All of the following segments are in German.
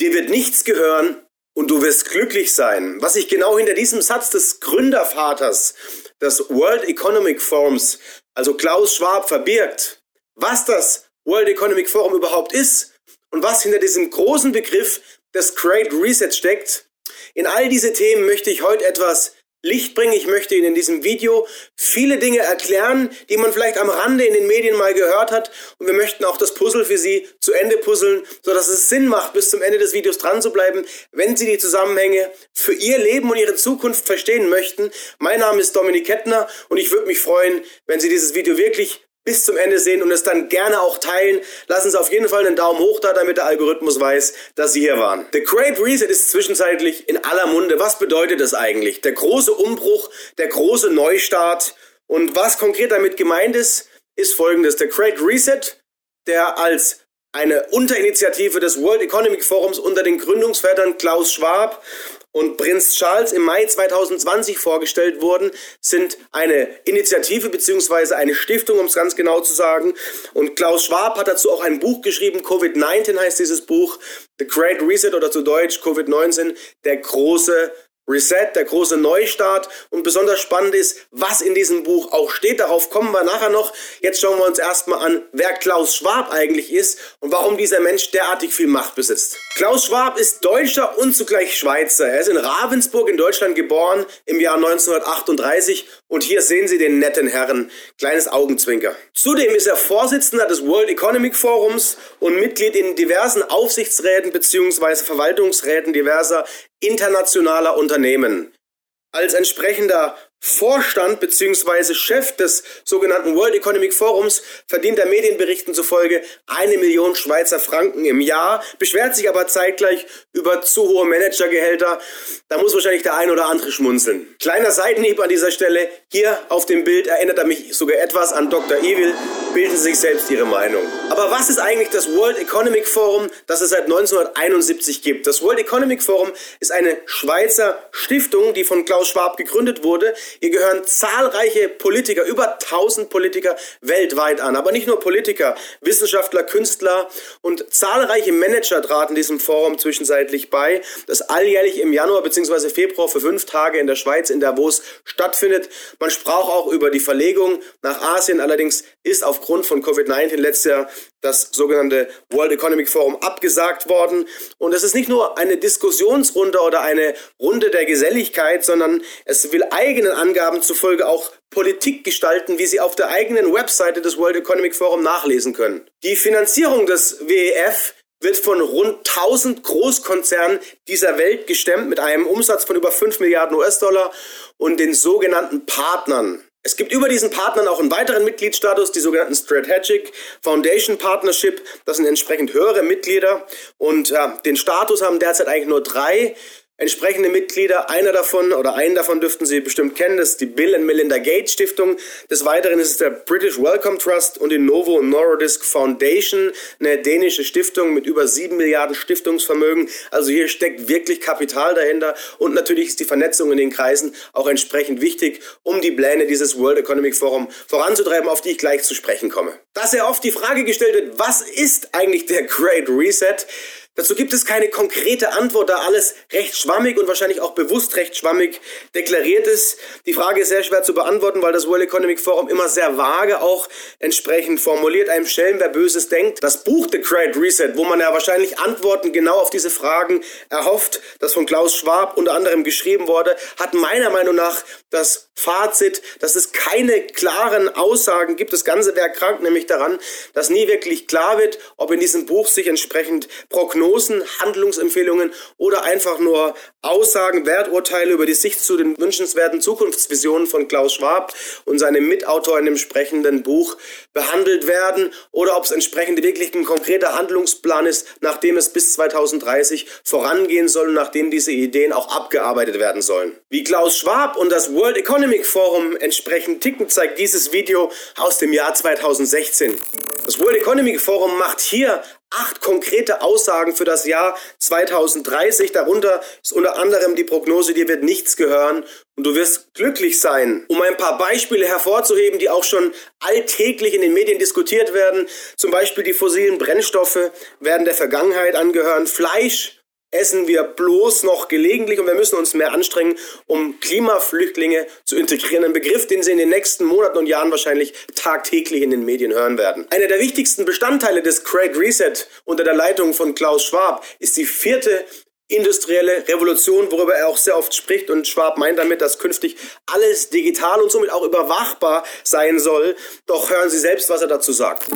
Dir wird nichts gehören und du wirst glücklich sein. Was sich genau hinter diesem Satz des Gründervaters des World Economic Forums, also Klaus Schwab, verbirgt, was das World Economic Forum überhaupt ist und was hinter diesem großen Begriff des Great Reset steckt, in all diese Themen möchte ich heute etwas Licht bringen. Ich möchte Ihnen in diesem Video viele Dinge erklären, die man vielleicht am Rande in den Medien mal gehört hat. Und wir möchten auch das Puzzle für Sie zu Ende puzzeln, sodass es Sinn macht, bis zum Ende des Videos dran zu bleiben, wenn Sie die Zusammenhänge für Ihr Leben und Ihre Zukunft verstehen möchten. Mein Name ist Dominik Kettner und ich würde mich freuen, wenn Sie dieses Video wirklich bis zum Ende sehen und es dann gerne auch teilen. Lassen Sie auf jeden Fall einen Daumen hoch da, damit der Algorithmus weiß, dass Sie hier waren. The Great Reset ist zwischenzeitlich in aller Munde. Was bedeutet das eigentlich? Der große Umbruch, der große Neustart. Und was konkret damit gemeint ist, ist folgendes. Der Great Reset, der als eine Unterinitiative des World Economic Forums unter den Gründungsvätern Klaus Schwab und Prinz Charles im Mai 2020 vorgestellt wurden, sind eine Initiative beziehungsweise eine Stiftung, um es ganz genau zu sagen. Und Klaus Schwab hat dazu auch ein Buch geschrieben, Covid-19 heißt dieses Buch, The Great Reset oder zu Deutsch Covid-19, der große Reset, der große Neustart. Und besonders spannend ist, was in diesem Buch auch steht. Darauf kommen wir nachher noch. Jetzt schauen wir uns erstmal an, wer Klaus Schwab eigentlich ist und warum dieser Mensch derartig viel Macht besitzt. Klaus Schwab ist Deutscher und zugleich Schweizer. Er ist in Ravensburg in Deutschland geboren im Jahr 1938 und hier sehen Sie den netten Herren. Kleines Augenzwinker. Zudem ist er Vorsitzender des World Economic Forums und Mitglied in diversen Aufsichtsräten bzw. Verwaltungsräten diverser internationaler Unternehmen. Als entsprechender Vorstand bzw. Chef des sogenannten World Economic Forums verdient er Medienberichten zufolge eine Million Schweizer Franken im Jahr, beschwert sich aber zeitgleich über zu hohe Managergehälter. Da muss wahrscheinlich der ein oder andere schmunzeln. Kleiner Seitenhieb an dieser Stelle. Hier auf dem Bild erinnert er mich sogar etwas an Dr. Evil. Bilden Sie sich selbst Ihre Meinung. Aber was ist eigentlich das World Economic Forum, das es seit 1971 gibt? Das World Economic Forum ist eine Schweizer Stiftung, die von Klaus Schwab gegründet wurde. Hier gehören zahlreiche Politiker, über 1000 Politiker weltweit an. Aber nicht nur Politiker, Wissenschaftler, Künstler und zahlreiche Manager traten diesem Forum zwischenzeitlich bei, das alljährlich im Januar bzw. Februar für fünf Tage in der Schweiz in Davos stattfindet. Man sprach auch über die Verlegung nach Asien. Allerdings ist aufgrund von Covid-19 letztes Jahr das sogenannte World Economic Forum abgesagt worden. Und es ist nicht nur eine Diskussionsrunde oder eine Runde der Geselligkeit, sondern es will eigenen Angaben zufolge auch Politik gestalten, wie Sie auf der eigenen Webseite des World Economic Forum nachlesen können. Die Finanzierung des WEF wird von rund 1000 Großkonzernen dieser Welt gestemmt mit einem Umsatz von über 5 Milliarden US-Dollar und den sogenannten Partnern. Es gibt über diesen Partnern auch einen weiteren Mitgliedsstatus, die sogenannten Strategic Foundation Partnership. Das sind entsprechend höhere Mitglieder und ja, den Status haben derzeit eigentlich nur drei entsprechende Mitglieder. Einer davon oder einen davon dürften Sie bestimmt kennen, das ist die Bill and Melinda Gates Stiftung. Des Weiteren ist es der British Welcome Trust und die Novo Nordisk Foundation, eine dänische Stiftung mit über sieben Milliarden Stiftungsvermögen. Also hier steckt wirklich Kapital dahinter und natürlich ist die Vernetzung in den Kreisen auch entsprechend wichtig, um die Pläne dieses World Economic Forum voranzutreiben, auf die ich gleich zu sprechen komme. Dass sehr oft die Frage gestellt wird, was ist eigentlich der Great Reset? Dazu gibt es keine konkrete Antwort, da alles recht schwammig und wahrscheinlich auch bewusst recht schwammig deklariert ist. Die Frage ist sehr schwer zu beantworten, weil das World Economic Forum immer sehr vage auch entsprechend formuliert. Einem Schelm, wer Böses denkt. Das Buch The Great Reset, wo man ja wahrscheinlich Antworten genau auf diese Fragen erhofft, das von Klaus Schwab unter anderem geschrieben wurde, hat meiner Meinung nach das Fazit, dass es keine klaren Aussagen gibt. Das ganze Werk krankt nämlich daran, dass nie wirklich klar wird, ob in diesem Buch sich entsprechend Prognosen, Handlungsempfehlungen oder einfach nur Aussagen, Werturteile über die Sicht zu den wünschenswerten Zukunftsvisionen von Klaus Schwab und seinem Mitautor in dem entsprechenden Buch behandelt werden oder ob es entsprechend wirklich ein konkreter Handlungsplan ist, nachdem es bis 2030 vorangehen soll und nachdem diese Ideen auch abgearbeitet werden sollen. Wie Klaus Schwab und das World Economic Forum entsprechend ticken, zeigt dieses Video aus dem Jahr 2016. Das World Economic Forum macht hier acht konkrete Aussagen für das Jahr 2030. Darunter ist unter anderem die Prognose, dir wird nichts gehören und du wirst glücklich sein. Um ein paar Beispiele hervorzuheben, die auch schon alltäglich in den Medien diskutiert werden, zum Beispiel die fossilen Brennstoffe werden der Vergangenheit angehören, Fleisch essen wir bloß noch gelegentlich und wir müssen uns mehr anstrengen, um Klimaflüchtlinge zu integrieren. Ein Begriff, den Sie in den nächsten Monaten und Jahren wahrscheinlich tagtäglich in den Medien hören werden. Einer der wichtigsten Bestandteile des Great Reset unter der Leitung von Klaus Schwab ist die vierte industrielle Revolution, worüber er auch sehr oft spricht. Und Schwab meint damit, dass künftig alles digital und somit auch überwachbar sein soll. Doch hören Sie selbst, was er dazu sagt.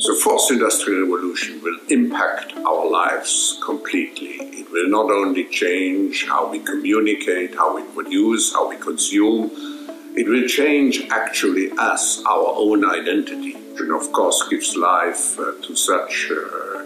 The fourth industrial revolution will impact our lives completely. Will not only change how we communicate, how we produce, how we consume, it will change actually us, our own identity. And of course gives life uh, to such uh,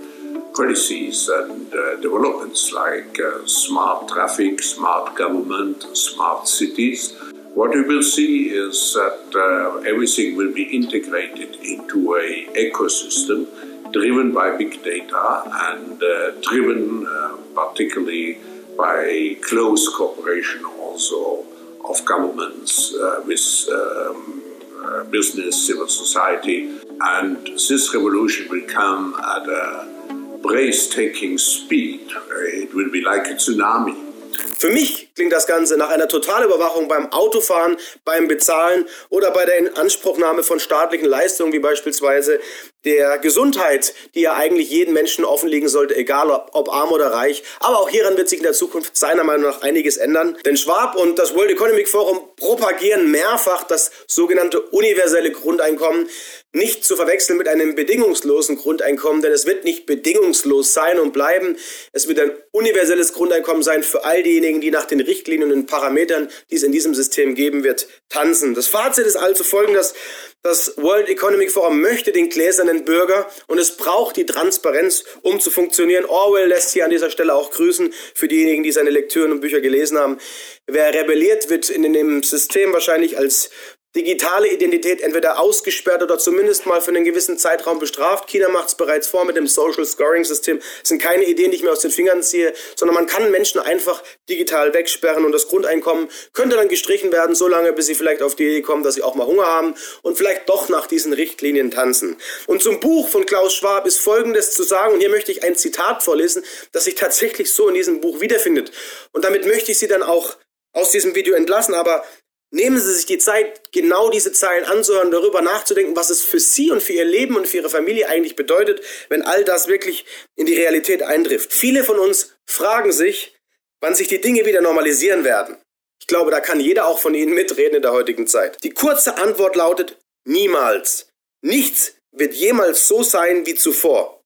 policies and uh, developments like uh, smart traffic, smart government, smart cities what we will see is that uh, everything will be integrated into a ecosystem driven by big data and uh, driven uh, particularly by close cooperation also of governments uh, with um, uh, business, civil society. And this revolution will come at a breathtaking speed. It will be like a tsunami. For mich klingt das Ganze nach einer Totalüberwachung beim Autofahren, beim Bezahlen oder bei der Inanspruchnahme von staatlichen Leistungen, wie beispielsweise der Gesundheit, die ja eigentlich jeden Menschen offenlegen sollte, egal ob, ob arm oder reich. Aber auch hieran wird sich in der Zukunft seiner Meinung nach einiges ändern. Denn Schwab und das World Economic Forum propagieren mehrfach das sogenannte universelle Grundeinkommen, nicht zu verwechseln mit einem bedingungslosen Grundeinkommen, denn es wird nicht bedingungslos sein und bleiben. Es wird ein universelles Grundeinkommen sein für all diejenigen, die nach den Richtlinien und Parametern, die es in diesem System geben wird, tanzen. Das Fazit ist also folgendes. Das World Economic Forum möchte den gläsernen Bürger und es braucht die Transparenz, um zu funktionieren. Orwell lässt hier an dieser Stelle auch grüßen für diejenigen, die seine Lektüren und Bücher gelesen haben. Wer rebelliert, wird in dem System wahrscheinlich als digitale Identität entweder ausgesperrt oder zumindest mal für einen gewissen Zeitraum bestraft. China macht es bereits vor mit dem Social Scoring System. Das sind keine Ideen, die ich mir aus den Fingern ziehe, sondern man kann Menschen einfach digital wegsperren und das Grundeinkommen könnte dann gestrichen werden, solange bis sie vielleicht auf die Idee kommen, dass sie auch mal Hunger haben und vielleicht doch nach diesen Richtlinien tanzen. Und zum Buch von Klaus Schwab ist Folgendes zu sagen und hier möchte ich ein Zitat vorlesen, das sich tatsächlich so in diesem Buch wiederfindet. Und damit möchte ich Sie dann auch aus diesem Video entlassen, aber Nehmen Sie sich die Zeit, genau diese Zeilen anzuhören, darüber nachzudenken, was es für Sie und für Ihr Leben und für Ihre Familie eigentlich bedeutet, wenn all das wirklich in die Realität eintrifft. Viele von uns fragen sich, wann sich die Dinge wieder normalisieren werden. Ich glaube, da kann jeder auch von Ihnen mitreden in der heutigen Zeit. Die kurze Antwort lautet niemals. Nichts wird jemals so sein wie zuvor.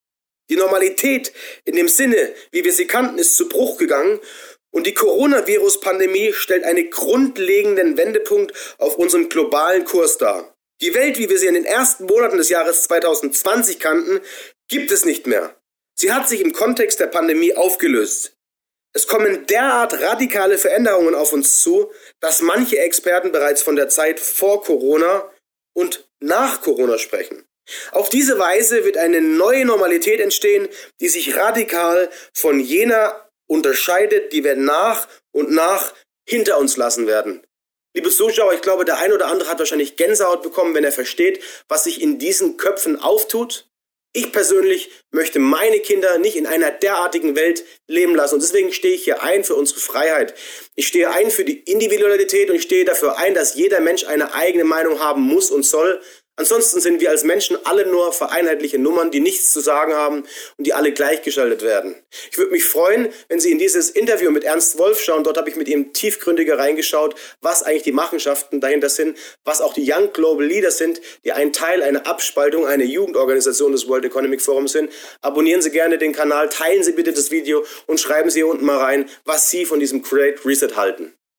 Die Normalität in dem Sinne, wie wir sie kannten, ist zu Bruch gegangen und die Coronavirus-Pandemie stellt einen grundlegenden Wendepunkt auf unserem globalen Kurs dar. Die Welt, wie wir sie in den ersten Monaten des Jahres 2020 kannten, gibt es nicht mehr. Sie hat sich im Kontext der Pandemie aufgelöst. Es kommen derart radikale Veränderungen auf uns zu, dass manche Experten bereits von der Zeit vor Corona und nach Corona sprechen. Auf diese Weise wird eine neue Normalität entstehen, die sich radikal von jener unterscheidet, die wir nach und nach hinter uns lassen werden. Liebe Zuschauer, ich glaube, der ein oder andere hat wahrscheinlich Gänsehaut bekommen, wenn er versteht, was sich in diesen Köpfen auftut. Ich persönlich möchte meine Kinder nicht in einer derartigen Welt leben lassen. Und deswegen stehe ich hier ein für unsere Freiheit. Ich stehe ein für die Individualität und ich stehe dafür ein, dass jeder Mensch eine eigene Meinung haben muss und soll. Ansonsten sind wir als Menschen alle nur vereinheitliche Nummern, die nichts zu sagen haben und die alle gleichgeschaltet werden. Ich würde mich freuen, wenn Sie in dieses Interview mit Ernst Wolf schauen. Dort habe ich mit ihm tiefgründiger reingeschaut, was eigentlich die Machenschaften dahinter sind, was auch die Young Global Leaders sind, die ein Teil, eine Abspaltung, eine Jugendorganisation des World Economic Forums sind. Abonnieren Sie gerne den Kanal, teilen Sie bitte das Video und schreiben Sie hier unten mal rein, was Sie von diesem Great Reset halten.